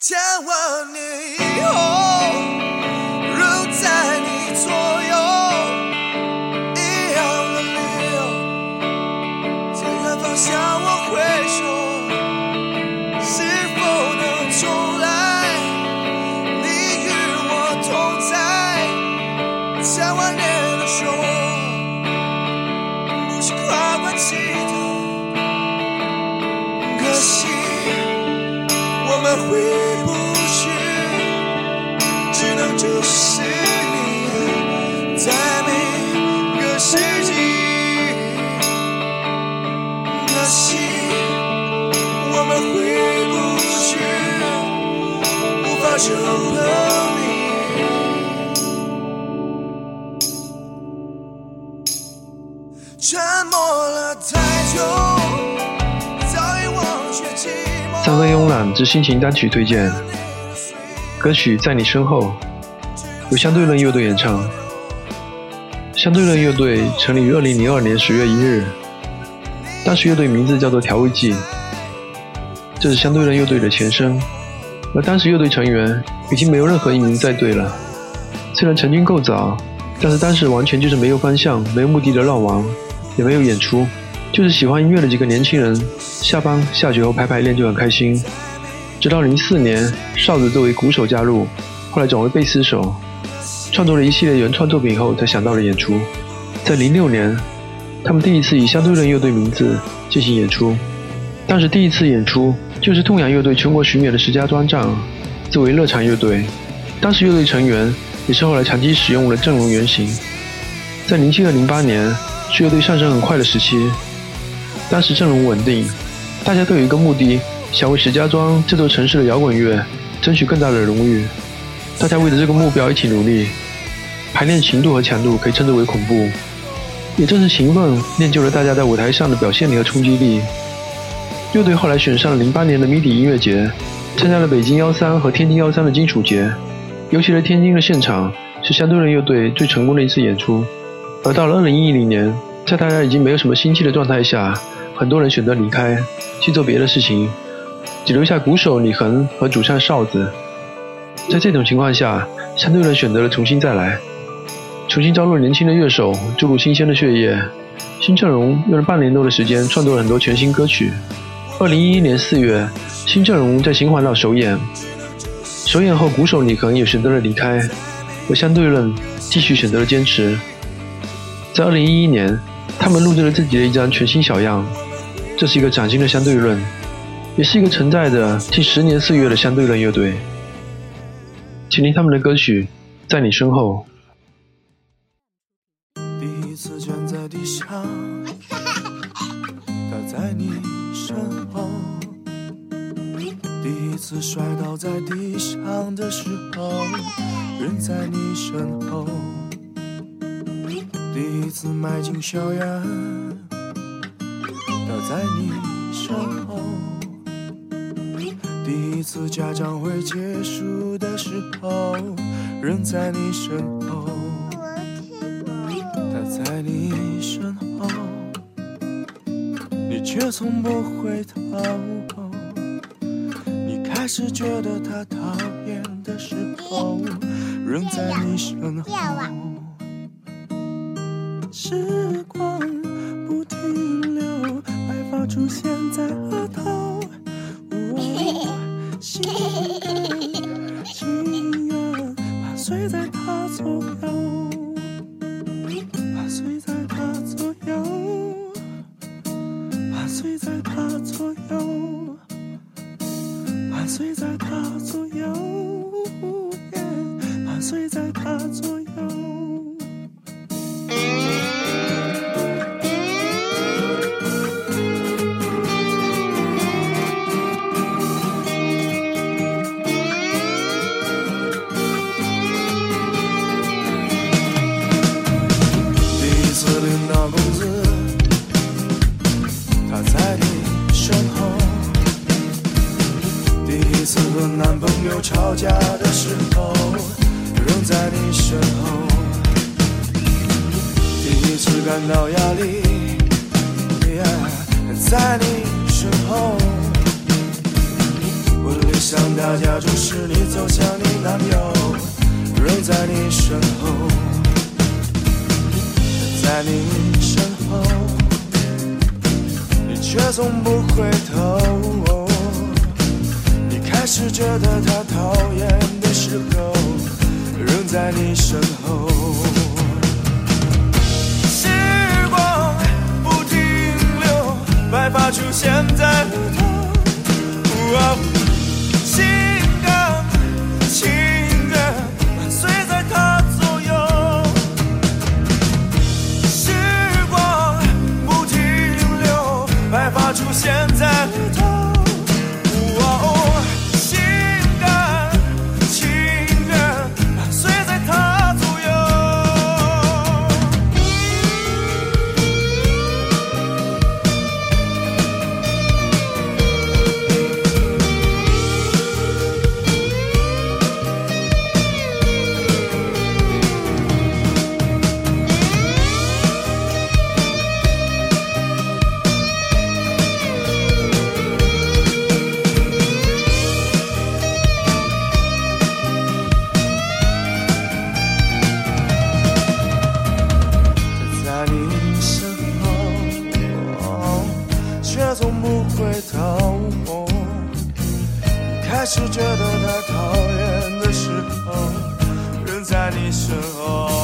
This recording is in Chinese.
千万年以后回不去，只能注视你，在每个世纪。可惜我们回不去，无法触碰三分慵懒之心情单曲推荐，歌曲在你身后，由相对论乐队演唱。相对论乐队成立于二零零二年十月一日，当时乐队名字叫做调味剂，这是相对论乐队的前身。而当时乐队成员已经没有任何一名在队了。虽然成军够早，但是当时完全就是没有方向、没有目的的乱玩，也没有演出。就是喜欢音乐的几个年轻人，下班下学后排排练就很开心。直到零四年，哨子作为鼓手加入，后来转为贝斯手，创作了一系列原创作品后，才想到了演出。在零六年，他们第一次以相对论乐队名字进行演出。当时第一次演出就是痛仰乐队全国巡演的十佳专场，作为热场乐队。当时乐队成员也是后来长期使用的阵容原型。在零七和零八年是乐队上升很快的时期。当时阵容稳定，大家都有一个目的，想为石家庄这座城市的摇滚乐争取更大的荣誉。大家为了这个目标一起努力，排练勤度和强度可以称之为恐怖。也正是勤奋练就了大家在舞台上的表现力和冲击力。乐队后来选上了零八年的迷笛音乐节，参加了北京幺三和天津幺三的金属节。尤其是天津的现场是相对论乐队最成功的一次演出。而到了二零一零年，在大家已经没有什么心气的状态下，很多人选择离开，去做别的事情，只留下鼓手李恒和主唱哨子。在这种情况下，相对论选择了重新再来，重新招入年轻的乐手，注入新鲜的血液。新阵容用了半年多的时间，创作了很多全新歌曲。二零一一年四月，新阵容在秦皇岛首演，首演后，鼓手李恒也选择了离开，而相对论继续选择了坚持。在二零一一年，他们录制了自己的一张全新小样。这是一个崭新的相对论，也是一个存在着近十年岁月的相对论乐队。请听他们的歌曲《在你身后》。第一次卷在地上，他在你身后；第一次摔倒在地上的时候，人在你身后；第一次迈进校园，他在你身后；第一次家长会结束的时候，人在你身后。他在你身后，你却从不回头。你开始觉得他讨厌的时候，人在你身后。时光随在他左右。伴随在他左右，伴随在他左右，伴随在他左右，伴随在他左右。和男朋友吵架的时候，仍在你身后；第一次感到压力，在你身后。我理想大家就是你走向你男友，仍在你身后，在你身后，你却从不回头。你开始觉得他讨厌的时候，仍在你身后。时光不停留，白发出现在额头。哦性感情人伴随在他左右，时光不停留，白发出现从不回头。你开始觉得他讨厌的时候，人在你身后。